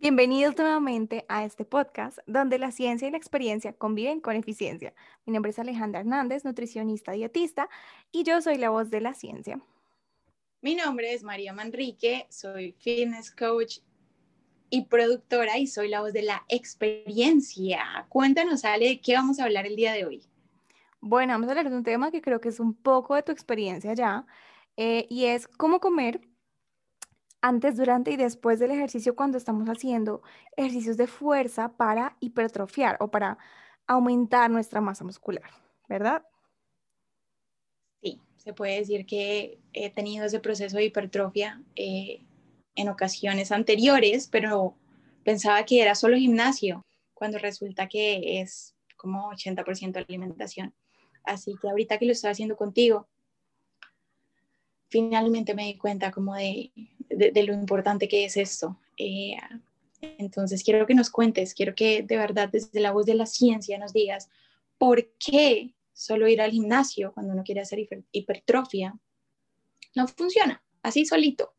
Bienvenidos nuevamente a este podcast donde la ciencia y la experiencia conviven con eficiencia. Mi nombre es Alejandra Hernández, nutricionista dietista, y yo soy la voz de la ciencia. Mi nombre es María Manrique, soy fitness coach y productora y soy la voz de la experiencia. Cuéntanos, Ale, de qué vamos a hablar el día de hoy. Bueno, vamos a hablar de un tema que creo que es un poco de tu experiencia ya, eh, y es cómo comer antes, durante y después del ejercicio cuando estamos haciendo ejercicios de fuerza para hipertrofiar o para aumentar nuestra masa muscular, ¿verdad? Sí, se puede decir que he tenido ese proceso de hipertrofia eh, en ocasiones anteriores, pero pensaba que era solo gimnasio, cuando resulta que es como 80% alimentación. Así que ahorita que lo estoy haciendo contigo, finalmente me di cuenta como de, de, lo importante que es esto. Eh, entonces, quiero que nos cuentes, quiero que de verdad desde la voz de la ciencia nos digas por qué solo ir al gimnasio cuando uno quiere hacer hipertrofia no funciona así solito.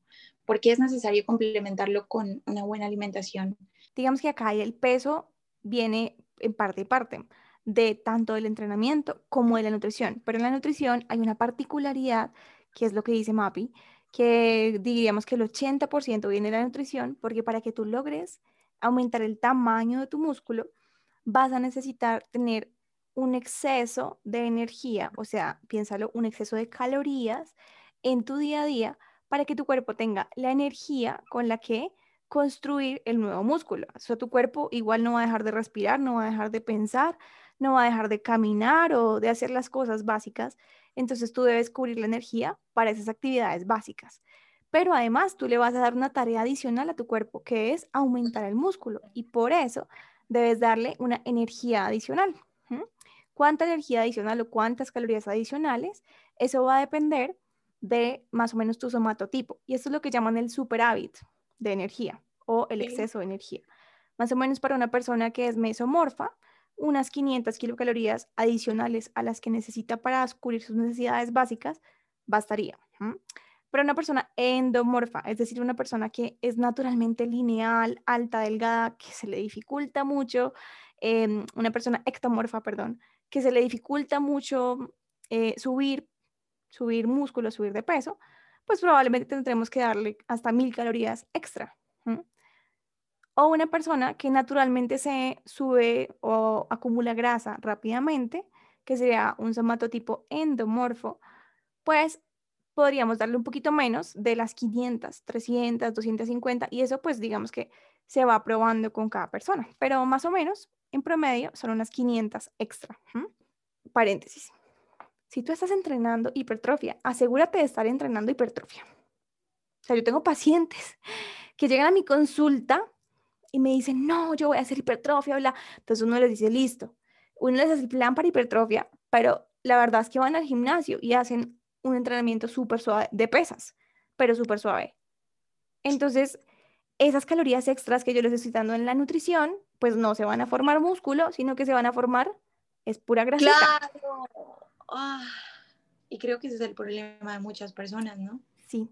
¿Por qué es necesario complementarlo con una buena alimentación? Digamos que acá el peso viene en parte y parte de tanto del entrenamiento como de la nutrición, pero en la nutrición hay una particularidad que es lo que dice MAPI, que diríamos que el 80% viene de la nutrición, porque para que tú logres aumentar el tamaño de tu músculo, vas a necesitar tener un exceso de energía, o sea, piénsalo, un exceso de calorías en tu día a día para que tu cuerpo tenga la energía con la que construir el nuevo músculo. O sea, tu cuerpo igual no va a dejar de respirar, no va a dejar de pensar, no va a dejar de caminar o de hacer las cosas básicas entonces tú debes cubrir la energía para esas actividades básicas. Pero además tú le vas a dar una tarea adicional a tu cuerpo, que es aumentar el músculo. Y por eso debes darle una energía adicional. ¿Cuánta energía adicional o cuántas calorías adicionales? Eso va a depender de más o menos tu somatotipo. Y esto es lo que llaman el superávit de energía o el exceso de energía. Más o menos para una persona que es mesomorfa, unas 500 kilocalorías adicionales a las que necesita para cubrir sus necesidades básicas, bastaría. Pero una persona endomorfa, es decir, una persona que es naturalmente lineal, alta, delgada, que se le dificulta mucho, em, una persona ectomorfa, perdón, que se le dificulta mucho eh, subir, subir músculo, subir de peso, pues probablemente tendremos que darle hasta mil calorías extra o una persona que naturalmente se sube o acumula grasa rápidamente, que sería un somatotipo endomorfo, pues podríamos darle un poquito menos de las 500, 300, 250 y eso pues digamos que se va probando con cada persona, pero más o menos en promedio son unas 500 extra. Paréntesis. Si tú estás entrenando hipertrofia, asegúrate de estar entrenando hipertrofia. O sea, yo tengo pacientes que llegan a mi consulta y me dicen, no, yo voy a hacer hipertrofia, bla. Entonces uno les dice, listo. Uno les hace el plan para hipertrofia, pero la verdad es que van al gimnasio y hacen un entrenamiento súper suave de pesas, pero súper suave. Entonces, esas calorías extras que yo les estoy dando en la nutrición, pues no se van a formar músculo, sino que se van a formar, es pura grasa. Claro. Ah, y creo que ese es el problema de muchas personas, ¿no? Sí.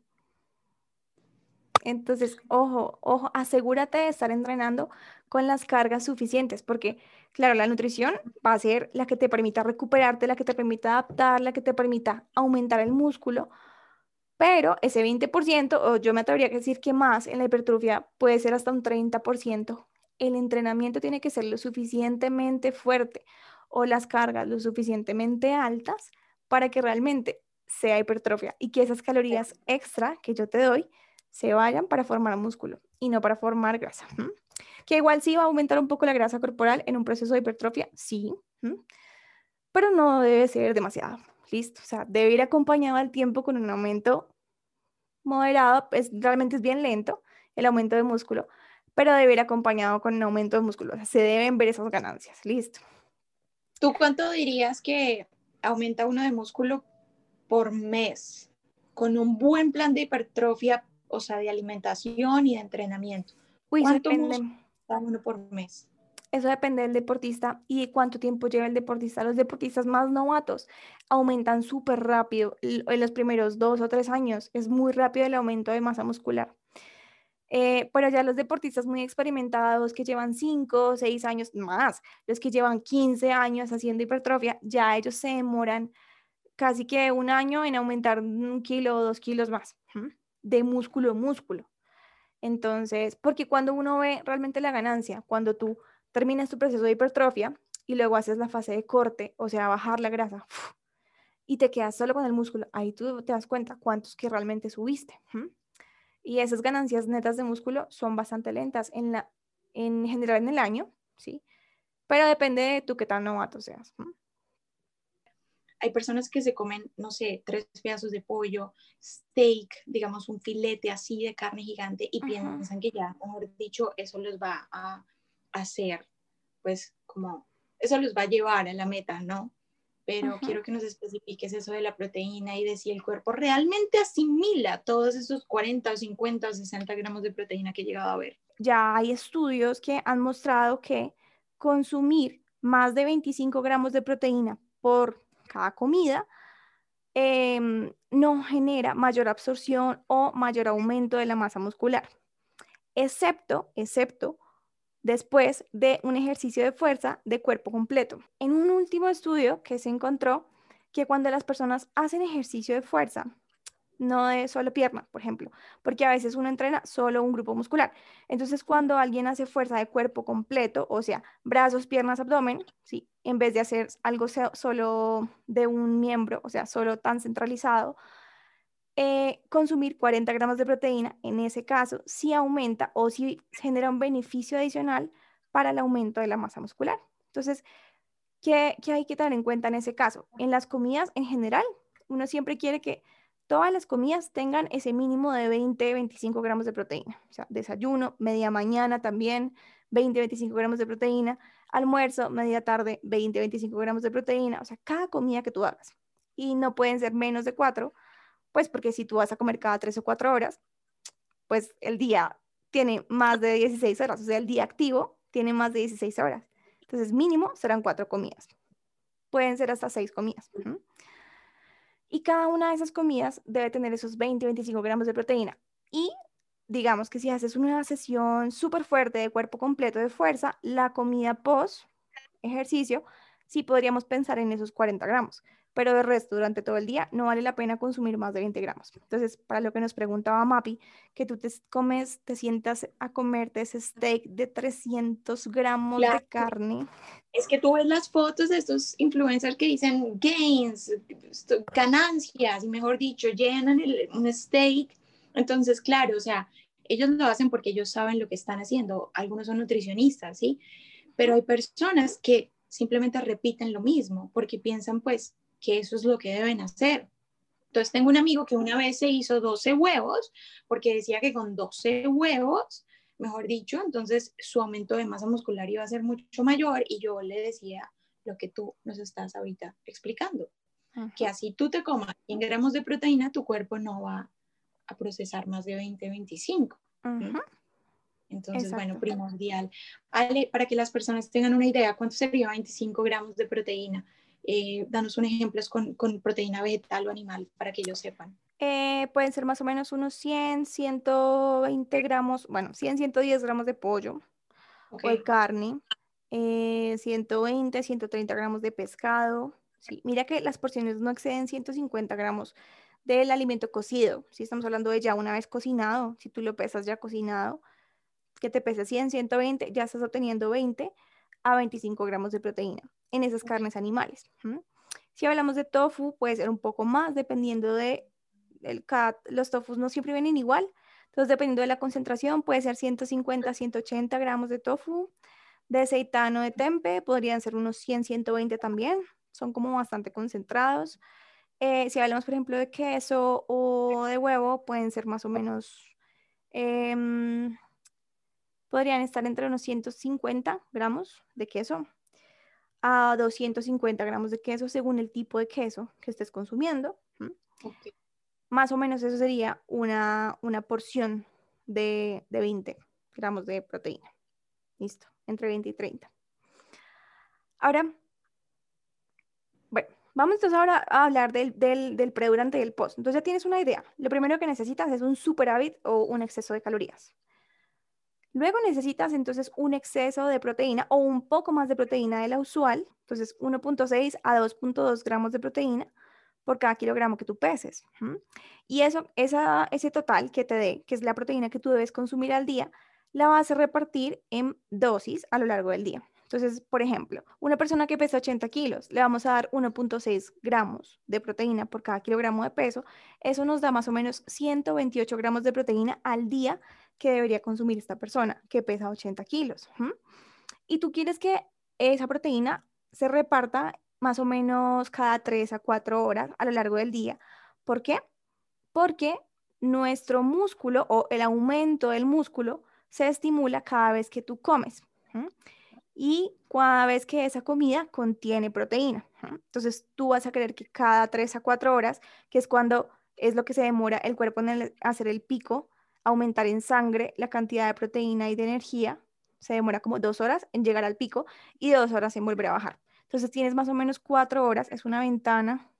Entonces, ojo, ojo, asegúrate de estar entrenando con las cargas suficientes, porque, claro, la nutrición va a ser la que te permita recuperarte, la que te permita adaptar, la que te permita aumentar el músculo, pero ese 20%, o yo me atrevería a decir que más en la hipertrofia, puede ser hasta un 30%. El entrenamiento tiene que ser lo suficientemente fuerte o las cargas lo suficientemente altas para que realmente sea hipertrofia y que esas calorías extra que yo te doy se vayan para formar músculo y no para formar grasa. Que igual sí va a aumentar un poco la grasa corporal en un proceso de hipertrofia, sí, pero no debe ser demasiado. Listo, o sea, debe ir acompañado al tiempo con un aumento moderado, pues realmente es bien lento el aumento de músculo, pero debe ir acompañado con un aumento de músculo, o sea, se deben ver esas ganancias, listo. ¿Tú cuánto dirías que aumenta uno de músculo por mes con un buen plan de hipertrofia, o sea, de alimentación y de entrenamiento? ¿Cuánto músculo uno por mes? Eso depende del deportista y de cuánto tiempo lleva el deportista. Los deportistas más novatos aumentan súper rápido en los primeros dos o tres años. Es muy rápido el aumento de masa muscular. Eh, pero ya los deportistas muy experimentados que llevan 5 seis años más, los que llevan 15 años haciendo hipertrofia, ya ellos se demoran casi que un año en aumentar un kilo o dos kilos más de músculo a músculo. Entonces, porque cuando uno ve realmente la ganancia, cuando tú terminas tu proceso de hipertrofia y luego haces la fase de corte, o sea, bajar la grasa, y te quedas solo con el músculo, ahí tú te das cuenta cuántos que realmente subiste. Y esas ganancias netas de músculo son bastante lentas en, la, en general en el año, ¿sí? Pero depende de tú qué tan novato seas. Hay personas que se comen, no sé, tres pedazos de pollo, steak, digamos un filete así de carne gigante y piensan que ya, mejor dicho, eso los va a hacer, pues como, eso los va a llevar a la meta, ¿no? pero quiero que nos especifiques eso de la proteína y de si el cuerpo realmente asimila todos esos 40 o 50 o 60 gramos de proteína que he llegado a ver. Ya hay estudios que han mostrado que consumir más de 25 gramos de proteína por cada comida em, no genera mayor absorción o mayor aumento de la masa muscular, excepto, excepto después de un ejercicio de fuerza de cuerpo completo. En un último estudio que se encontró que cuando las personas hacen ejercicio de fuerza, no de solo pierna, por ejemplo, porque a veces uno entrena solo un grupo muscular. Entonces, cuando alguien hace fuerza de cuerpo completo, o sea, brazos, piernas, abdomen, ¿sí? En vez de hacer algo solo de un miembro, o sea, solo tan centralizado, eh, consumir 40 gramos de proteína, en ese caso, sí aumenta o sí genera un beneficio adicional para el aumento de la masa muscular. Entonces, ¿qué, ¿qué, hay que tener en cuenta en ese caso? En las comidas en general, uno siempre quiere que todas las comidas tengan ese mínimo de 20-25 gramos de proteína. O sea, desayuno, media mañana también, 20-25 gramos de proteína, almuerzo, media tarde, 20-25 gramos de proteína. O sea, cada comida que tú hagas. Y no pueden ser menos de cuatro pues porque si tú vas a comer cada tres o cuatro horas, pues el día tiene más de 16 horas, o sea, el día activo tiene más de 16 horas. Entonces, mínimo serán cuatro comidas. Pueden ser hasta seis comidas. Y cada una de esas comidas debe tener esos 20-25 gramos de proteína. Y digamos que si haces una sesión súper fuerte de cuerpo completo de fuerza, la comida post ejercicio, sí podríamos pensar en esos 40 gramos pero de resto, durante todo el día no vale la pena consumir más de 20 gramos. Entonces, para lo que nos preguntaba Mapi, que tú te comes, te sientas a comerte ese steak de 300 gramos de carne. Es que tú ves las fotos de estos influencers que dicen gains, ganancias, y mejor dicho, llenan el, un steak. Entonces, claro, o sea, ellos lo hacen porque ellos saben lo que están haciendo. Algunos son nutricionistas, ¿sí? Pero hay personas que simplemente repiten lo mismo porque piensan, pues, que eso es lo que deben hacer. Entonces tengo un amigo que una vez se hizo 12 huevos porque decía que con 12 huevos, mejor dicho, entonces su aumento de masa muscular iba a ser mucho mayor y yo le decía lo que tú nos estás ahorita explicando, que así tú te comas 100 gramos de proteína, tu cuerpo no va a procesar más de 20, 25. Entonces, bueno, primordial. Ale, para que las personas tengan una idea, ¿cuánto sería 25 gramos de proteína? Eh, danos un ejemplo con, con, proteína vegetal o animal para que ellos sepan. Eh, pueden ser más o menos unos 100, 120 gramos, bueno, 100, 110 gramos de pollo o de carne, 120, eh, 130 gramos de pescado. Sí, mira que las porciones no exceden 150 gramos del alimento cocido. Si estamos hablando de ya una vez cocinado, si tú lo pesas ya cocinado, que te pesa 100, 120, ya estás obteniendo 20 a 25 gramos de proteína en esas carnes animales. Si hablamos de tofu, puede ser un poco más dependiendo de el cat. Los tofus no siempre vienen igual. Entonces, dependiendo de la concentración, puede ser 150, 180 gramos de tofu. De aceitano de tempe podrían ser unos 100, 120 también. Son como bastante concentrados. Eh, si hablamos, por ejemplo, de queso o de huevo, pueden ser más o menos, em, podrían estar entre unos 150 gramos de queso a 250 gramos de queso según el tipo de queso que estés consumiendo. Más o menos eso sería una, una porción de, de 20 gramos de proteína. Listo, entre 20 y 30. Ahora, vamos entonces ahora a hablar del, del, del pre, durante y el post. Entonces ya tienes una idea. Lo primero que necesitas es un superávit o un exceso de calorías. Luego necesitas entonces un exceso de proteína o un poco más de proteína de la usual, entonces 1.6 a 2.2 gramos de proteína por cada kilogramo que tú peses. Y eso, ese total que te dé, que es la proteína que tú debes consumir al día, la vas a repartir en dosis a lo largo del día. Entonces, por ejemplo, una persona que pesa 80 kilos, le vamos a dar 1.6 gramos de proteína por cada kilogramo de peso. Eso nos da más o menos 128 gramos de proteína al día que debería consumir esta persona que pesa 80 kilos. Y tú quieres que esa proteína se reparta más o menos cada 3 a 4 horas a lo largo del día. ¿Por qué? Porque nuestro músculo o el aumento del músculo se estimula cada vez que tú comes y cada vez que esa comida contiene proteína. Entonces tú vas a querer que cada 3 a 4 horas, que es cuando es lo que se demora el cuerpo en hacer el pico, aumentar en sangre la cantidad de proteína y de energía, se demora como dos horas en llegar al pico y dos horas en volver a bajar. Entonces tienes más o menos cuatro horas, es una ventana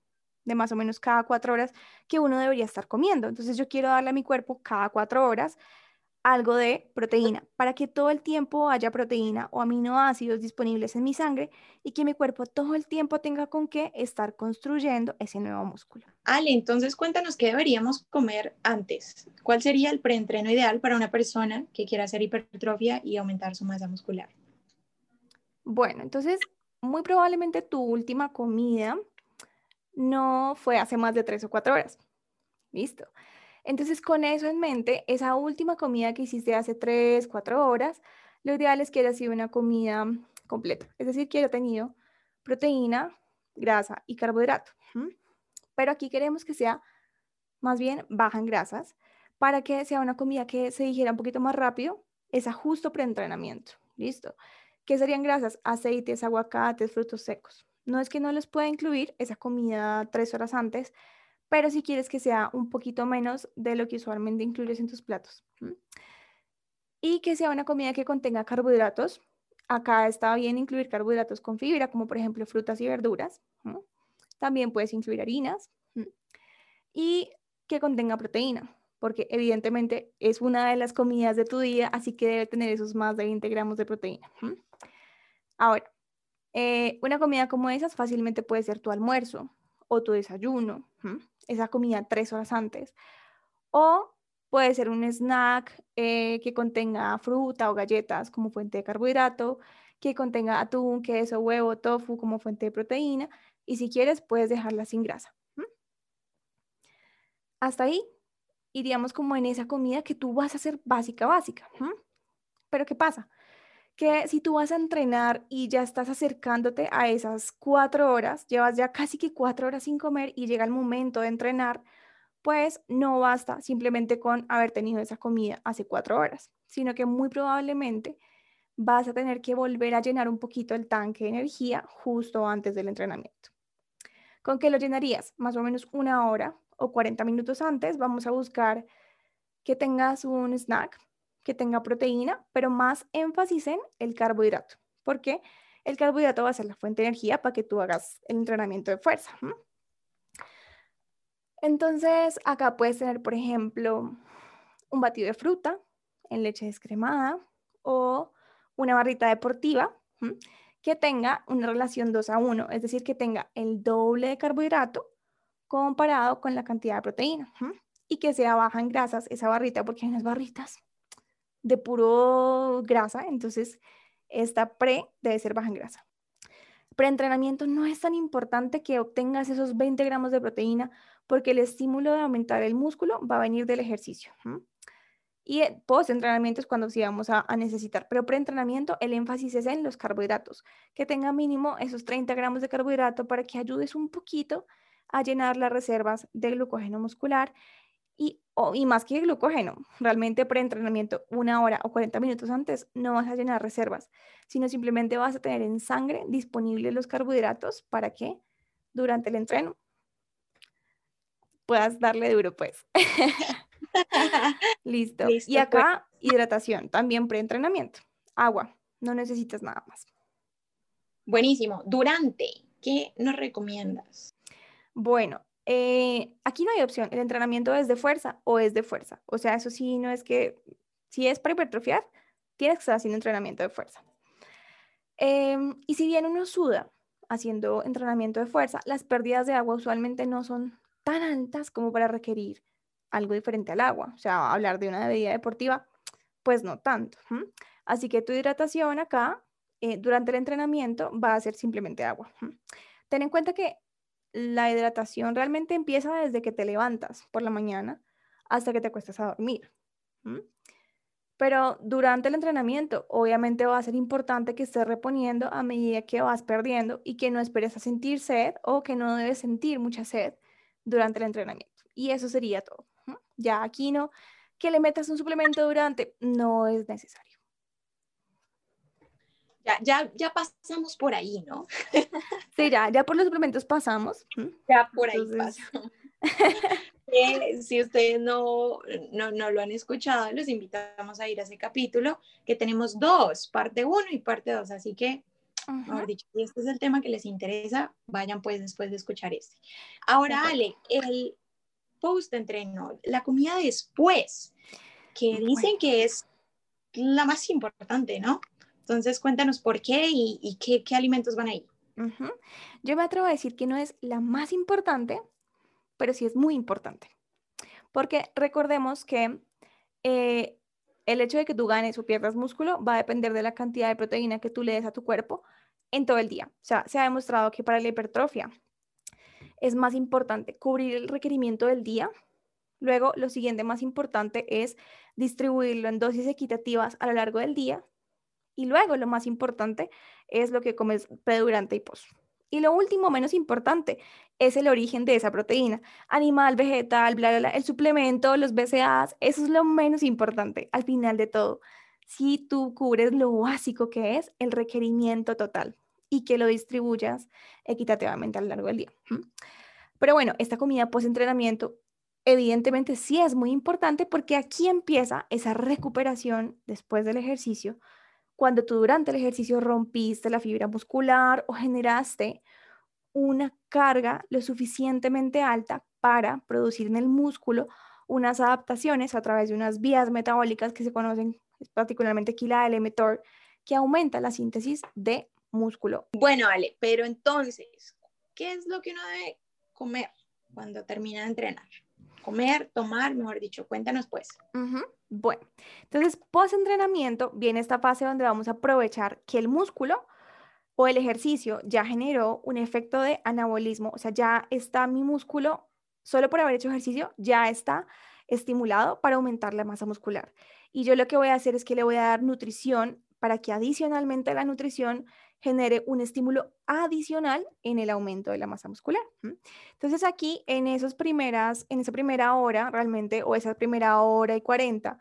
de más o menos cada cuatro horas que uno debería estar comiendo. Entonces yo quiero darle a mi cuerpo cada cuatro horas algo de proteína para que todo el tiempo haya proteína o aminoácidos disponibles en mi sangre y que mi cuerpo todo el tiempo tenga con qué estar construyendo ese nuevo músculo. Ale, entonces cuéntanos qué deberíamos comer antes. ¿Cuál sería el preentreno ideal para una persona que quiera hacer hipertrofia y aumentar su masa muscular? Bueno, entonces muy probablemente tu última comida no fue hace más de tres o cuatro horas. Listo. Entonces, con eso en mente, esa última comida que hiciste hace 3, 4 horas, lo ideal es que haya sido una comida completa, es decir, que haya tenido proteína, grasa y carbohidrato. Pero aquí queremos que sea más bien baja en grasas para que sea una comida que se digiera un poquito más rápido, es a justo preentrenamiento. ¿Listo? ¿Qué serían grasas? Aceites, aguacates, frutos secos. No es que no les pueda incluir esa comida tres horas antes, pero si quieres que sea un poquito menos de lo que usualmente incluyes en tus platos. Y que sea una comida que contenga carbohidratos. Acá está bien incluir carbohidratos con fibra, como por ejemplo frutas y verduras. También puedes incluir harinas. Y que contenga proteína, porque evidentemente es una de las comidas de tu día, así que debe tener esos más de 20 gramos de proteína. Ahora, eh, una comida como esas fácilmente puede ser tu almuerzo o tu desayuno esa comida tres horas antes. O puede ser un snack eh, que contenga fruta o galletas como fuente de carbohidrato, que contenga atún, queso, huevo, tofu como fuente de proteína. Y si quieres, puedes dejarla sin grasa. Hasta ahí iríamos como en esa comida que tú vas a hacer básica, básica. Pero ¿qué pasa? Que si tú vas a entrenar y ya estás acercándote a esas cuatro horas, llevas ya casi que cuatro horas sin comer y llega el momento de entrenar, pues no basta simplemente con haber tenido esa comida hace cuatro horas, sino que muy probablemente vas a tener que volver a llenar un poquito el tanque de energía justo antes del entrenamiento. ¿Con qué lo llenarías? Más o menos una hora o 40 minutos antes. Vamos a buscar que tengas un snack, que tenga proteína, pero más énfasis en el carbohidrato, porque el carbohidrato va a ser la fuente de energía para que tú hagas el entrenamiento de fuerza. Entonces, acá puedes tener, por ejemplo, un batido de fruta en leche descremada o una barrita deportiva que tenga una relación 2 a 1, es decir, que tenga el doble de carbohidrato comparado con la cantidad de proteína y que sea baja en grasas esa barrita, porque hay unas barritas de puro grasa, entonces esta pre debe ser baja en grasa. Preentrenamiento no es tan importante que obtengas esos 20 gramos de proteína porque el estímulo de aumentar el músculo va a venir del ejercicio. Y post-entrenamiento es cuando sí vamos a, a necesitar, pero preentrenamiento el énfasis es en los carbohidratos, que tenga mínimo esos 30 gramos de carbohidrato para que ayudes un poquito a llenar las reservas de glucógeno muscular Y, y más que glucógeno, realmente pre-entrenamiento, una hora o 40 minutos antes, no vas a llenar reservas, sino simplemente vas a tener en sangre disponibles los carbohidratos para que durante el entreno puedas darle duro, pues. Listo. Y pues. acá, hidratación, también pre-entrenamiento. Agua, no necesitas nada más. Buenísimo. Durante, ¿qué nos recomiendas? Bueno, eh, aquí no hay opción. El entrenamiento es de fuerza o es de fuerza. O sea, eso sí, no es que, si es para hipertrofiar, tienes que estar haciendo entrenamiento de fuerza. Em, y si bien uno suda haciendo entrenamiento de fuerza, las pérdidas de agua usualmente no son tan altas como para requerir algo diferente al agua. O sea, hablar de una bebida deportiva, pues no tanto. Así que tu hidratación acá, eh, durante el entrenamiento, va a ser simplemente agua. Ten en cuenta que la hidratación realmente empieza desde que te levantas por la mañana hasta que te acuestas a dormir. Pero durante el entrenamiento, obviamente va a ser importante que estés reponiendo a medida que vas perdiendo y que no esperes a sentir sed o que no debes sentir mucha sed durante el entrenamiento. Y eso sería todo. Ya aquí no, que le metas un suplemento durante, no es necesario. Ya, ya, ya pasamos por ahí, ¿no? sí, ya, ya por los suplementos pasamos. Ya por ahí pasamos. Eh, si ustedes no, no, no, lo han escuchado, los invitamos a ir a ese capítulo, que tenemos dos, parte uno y parte dos, así que Mejor dicho, si este es el tema que les interesa, vayan pues después de escuchar este. Ahora, Ale, el post-entreno, la comida después, que dicen que es la más importante, ¿no? Entonces, cuéntanos por qué y, qué, alimentos van ahí. Yo me atrevo a decir que no es la más importante, pero sí es muy importante. Porque recordemos que eh, el hecho de que tú ganes o pierdas músculo va a depender de la cantidad de proteína que tú le des a tu cuerpo en todo el día. O sea, se ha demostrado que para la hipertrofia es más importante cubrir el requerimiento del día. Luego, lo siguiente más importante es distribuirlo en dosis equitativas a lo largo del día. Y luego, lo más importante es lo que comes durante y post. Y lo último, menos importante, es el origen de esa proteína. Animal, vegetal, bla, bla, bla, el suplemento, los BCAAs, eso es lo menos importante al final de todo. Si tú cubres lo básico que es el requerimiento total y que lo distribuyas equitativamente a lo largo del día. Pero bueno, esta comida post-entrenamiento evidentemente sí es muy importante porque aquí empieza esa recuperación después del ejercicio cuando tú durante el ejercicio rompiste la fibra muscular o generaste una carga lo suficientemente alta para producir en el músculo unas adaptaciones a través de unas vías metabólicas que se conocen particularmente aquí la mTOR, que aumenta la síntesis de músculo. Bueno, Ale, pero entonces, ¿qué es lo que uno debe comer cuando termina de entrenar? Comer, tomar, mejor dicho, cuéntanos pues. Bueno, entonces, post-entrenamiento viene esta fase donde vamos a aprovechar que el músculo o el ejercicio ya generó un efecto de anabolismo, o sea, ya está mi músculo, solo por haber hecho ejercicio, ya está estimulado para aumentar la masa muscular. Y yo lo que voy a hacer es que le voy a dar nutrición para que adicionalmente a la nutrición genere un estímulo adicional en el aumento de la masa muscular. Entonces aquí en esas primeras, en esa primera hora realmente, o esa primera hora y 40,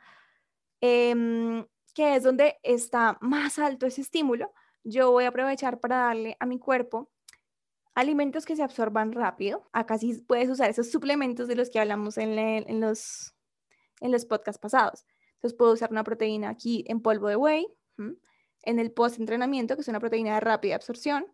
em, que es donde está más alto ese estímulo, yo voy a aprovechar para darle a mi cuerpo alimentos que se absorban rápido. Acá sí puedes usar esos suplementos de los que hablamos en, en los, en los podcasts pasados. Entonces puedo usar una proteína aquí en polvo de whey, en el post-entrenamiento, que es una proteína de rápida absorción,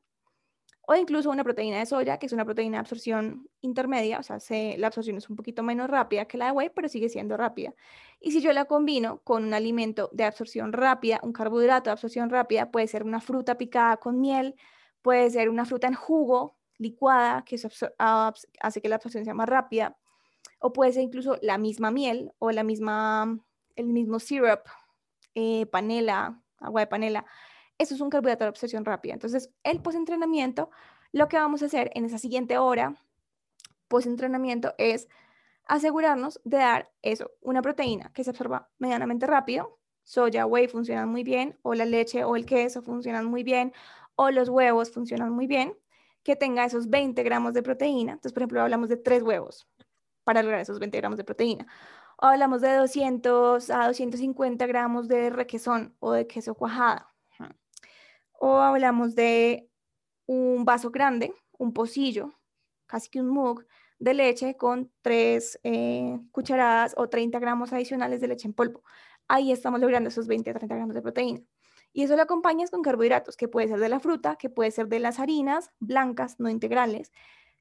o incluso una proteína de soya, que es una proteína de absorción intermedia, o sea, la absorción es un poquito menos rápida que la de whey, pero sigue siendo rápida. Y si yo la combino con un alimento de absorción rápida, un carbohidrato de absorción rápida, puede ser una fruta picada con miel, puede ser una fruta en jugo licuada, que hace que la absorción sea más rápida, o puede ser incluso la misma miel o la misma, el mismo syrup, eh, panela, agua de panela. Eso es un carbohidrato de absorción rápida. Entonces, el postentrenamiento, lo que vamos a hacer en esa siguiente hora postentrenamiento es asegurarnos de dar eso, una proteína que se absorba medianamente rápido. Soya, whey funcionan muy bien, o la leche o el queso funcionan muy bien, o los huevos funcionan muy bien, que tenga esos 20 gramos de proteína. Entonces, por ejemplo, hablamos de tres huevos. para lograr esos 20 gramos de proteína. Hablamos de 200 a 250 gramos de requesón o de queso cuajada. O hablamos de un vaso grande, un pocillo, casi que un mug de leche con 3 eh, cucharadas o 30 gramos adicionales de leche en polvo. Ahí estamos logrando esos 20 a 30 gramos de proteína. Y eso lo acompañas con carbohidratos, que puede ser de la fruta, que puede ser de las harinas blancas, no integrales,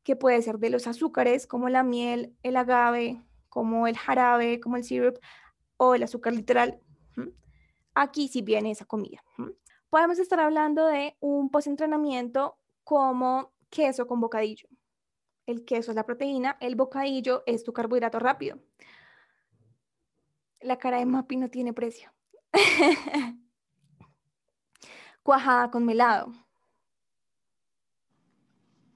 que puede ser de los azúcares como la miel, el agave, como el jarabe, como el syrup o el azúcar literal. Aquí sí viene esa comida. Podemos estar hablando de un postentrenamiento como queso con bocadillo. El queso es la proteína, el bocadillo es tu carbohidrato rápido. La cara de Mapi no tiene precio. Cuajada con melado.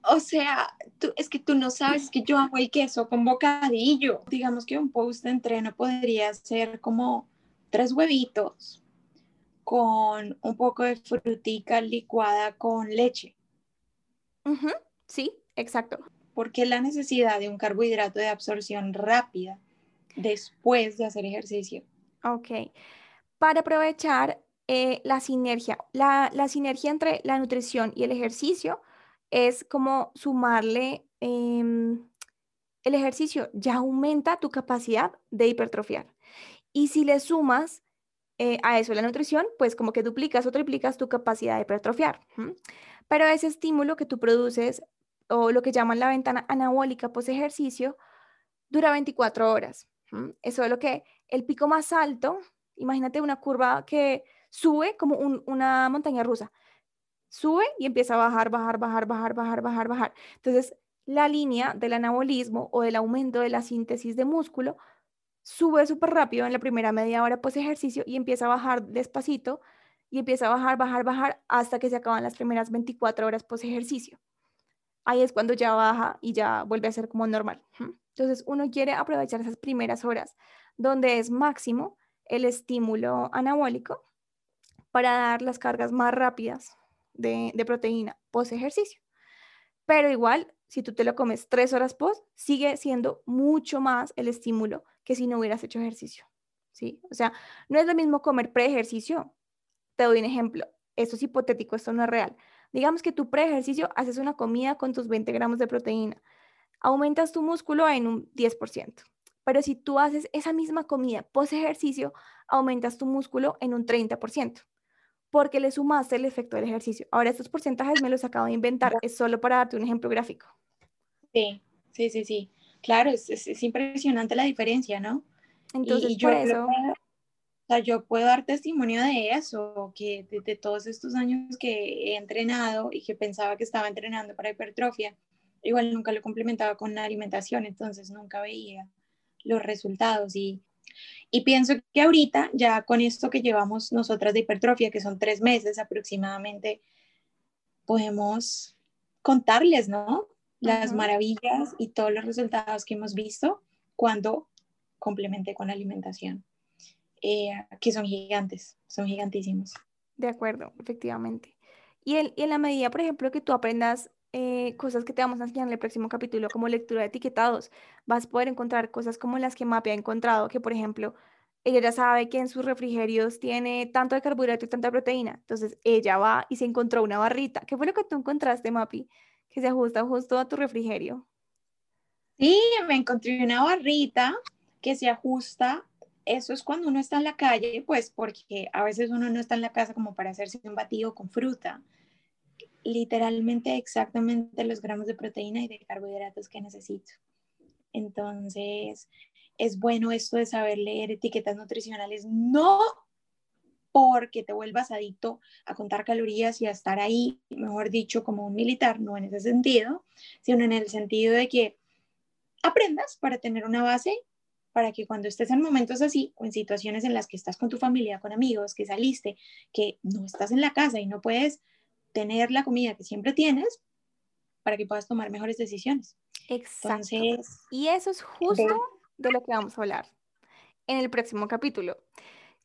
O sea, tú, es que tú no sabes que yo hago el queso con bocadillo. Digamos que un post de entreno podría ser como tres huevitos con un poco de frutica licuada con leche. Sí, exacto. Porque la necesidad de un carbohidrato de absorción rápida después de hacer ejercicio. Ok. Para aprovechar eh, la sinergia, la, la sinergia entre la nutrición y el ejercicio, es como sumarle em, el ejercicio, ya aumenta tu capacidad de hipertrofiar. Y si le sumas eh, a eso la nutrición, pues como que duplicas o triplicas tu capacidad de hipertrofiar. Pero ese estímulo que tú produces, o lo que llaman la ventana anabólica post ejercicio, dura 24 horas. Eso es lo que el pico más alto, imagínate una curva que sube como una montaña rusa sube y empieza a bajar, bajar, bajar, bajar, bajar, bajar, bajar. Entonces, la línea del anabolismo o del aumento de la síntesis de músculo sube súper rápido en la primera media hora post ejercicio y empieza a bajar despacito y empieza a bajar, bajar, bajar hasta que se acaban las primeras 24 horas post ejercicio. Ahí es cuando ya baja y ya vuelve a ser como normal. Entonces, uno quiere aprovechar esas primeras horas donde es máximo el estímulo anabólico para dar las cargas más rápidas de, proteína post ejercicio. Pero igual, si tú te lo comes tres horas post, sigue siendo mucho más el estímulo que si no hubieras hecho ejercicio. ¿sí? O sea, no es lo mismo comer pre-ejercicio. Te doy un ejemplo. Esto es hipotético, esto no es real. Digamos que tu pre-ejercicio haces una comida con tus 20 gramos de proteína. Aumentas tu músculo en un 10%. Pero si tú haces esa misma comida post ejercicio, aumentas tu músculo en un 30% porque le sumaste el efecto del ejercicio. Ahora, estos porcentajes me los acabo de inventar, es solo para darte un ejemplo gráfico. Sí, sí, sí, sí. Claro, es, impresionante la diferencia, ¿no? Entonces, yo, por eso... o sea, yo puedo dar testimonio de eso, que de, todos estos años que he entrenado y que pensaba que estaba entrenando para hipertrofia, igual nunca lo complementaba con la alimentación, entonces nunca veía los resultados y y pienso que ahorita, ya con esto que llevamos nosotras de hipertrofia, que son tres meses aproximadamente, podemos contarles, ¿no? Las maravillas y todos los resultados que hemos visto cuando complementé con alimentación, eh, que son gigantes, son gigantísimos. De acuerdo, efectivamente. Y, y en la medida, por ejemplo, que tú aprendas eh, cosas que te vamos a enseñar en el próximo capítulo, como lectura de etiquetados. Vas a poder encontrar cosas como las que Mapi ha encontrado, que por ejemplo, ella ya sabe que en sus refrigerios tiene tanto de carbohidrato y tanta proteína. Entonces ella va y se encontró una barrita. ¿Qué fue lo que tú encontraste, Mapi? Que se ajusta justo a tu refrigerio. Sí, me encontré una barrita que se ajusta. Eso es cuando uno está en la calle, pues porque a veces uno no está en la casa como para hacerse un batido con fruta literalmente exactamente los gramos de proteína y de carbohidratos que necesito. Entonces, es bueno esto de saber leer etiquetas nutricionales, no porque te vuelvas adicto a contar calorías y a estar ahí, mejor dicho, como un militar, no en ese sentido, sino en el sentido de que aprendas para tener una base para que cuando estés en momentos así o en situaciones en las que estás con tu familia, con amigos, que saliste, que no estás en la casa y no puedes tener la comida que siempre tienes para que puedas tomar mejores decisiones. Exacto. y eso es justo de... lo que vamos a hablar en el próximo capítulo,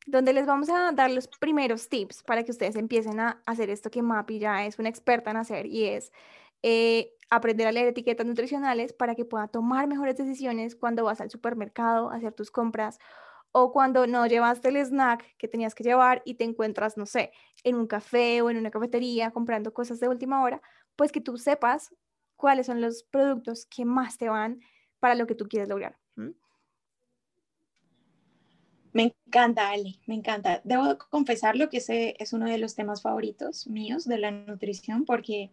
donde les vamos a dar los primeros tips para que ustedes empiecen a hacer esto que Mapi ya es una experta en hacer y es eh, aprender a leer etiquetas nutricionales para que pueda tomar mejores decisiones cuando vas al supermercado a hacer tus compras o cuando no llevaste el snack que tenías que llevar y te encuentras, no sé, en un café o en una cafetería comprando cosas de última hora, pues que tú sepas cuáles son los productos que más te van para lo que tú quieres lograr. Me encanta, Ale, me encanta. Debo confesarlo que ese es uno de los temas favoritos míos de la nutrición porque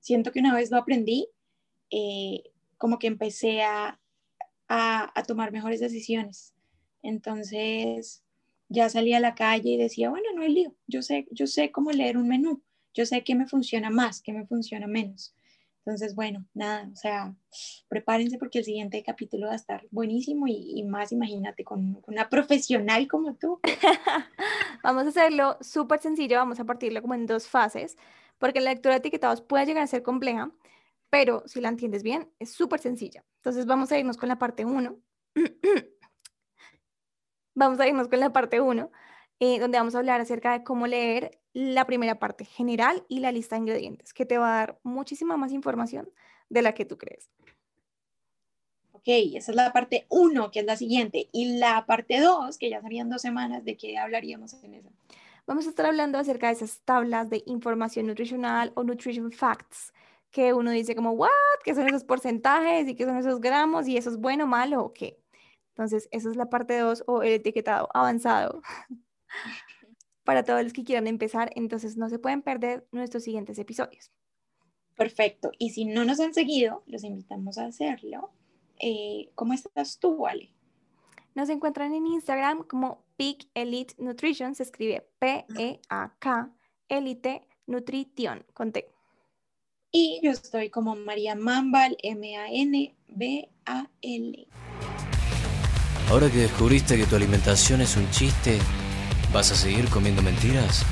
siento que una vez lo aprendí, eh, como que empecé a, a, tomar mejores decisiones. Entonces ya salí a la calle y decía, bueno, no hay lío, yo sé, yo sé cómo leer un menú, yo sé qué me funciona más, qué me funciona menos. Entonces, bueno, nada, o sea, prepárense porque el siguiente capítulo va a estar buenísimo y, más, imagínate, con, una profesional como tú. vamos a hacerlo súper sencillo, vamos a partirlo como en dos fases, porque la lectura de etiquetados puede llegar a ser compleja, pero si la entiendes bien, es súper sencilla. Entonces, vamos a irnos con la parte 1. vamos a irnos con la parte 1, eh, donde vamos a hablar acerca de cómo leer la primera parte general y la lista de ingredientes, que te va a dar muchísima más información de la que tú crees. Ok, esa es la parte 1, que es la siguiente. Y la parte 2, que ya serían dos semanas, ¿de qué hablaríamos en esa? Vamos a estar hablando acerca de esas tablas de información nutricional o nutrition facts, que uno dice como, ¿what? ¿Qué son esos porcentajes y qué son esos gramos y eso es bueno, malo o qué? Entonces, esa es la parte 2 o el etiquetado avanzado para todos los que quieran empezar. Entonces, no se pueden perder nuestros siguientes episodios. Perfecto. Y si no nos han seguido, los invitamos a hacerlo. Eh, ¿Cómo estás tú, Ale? Nos encuentran en Instagram como Peak Elite Nutrition, se escribe P-E-A-K, Elite Nutrition, con T. Y yo estoy como María Mambal, M-A-N-B-A-L. Ahora que descubriste que tu alimentación es un chiste, ¿vas a seguir comiendo mentiras?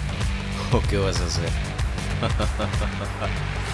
¿O qué vas a hacer?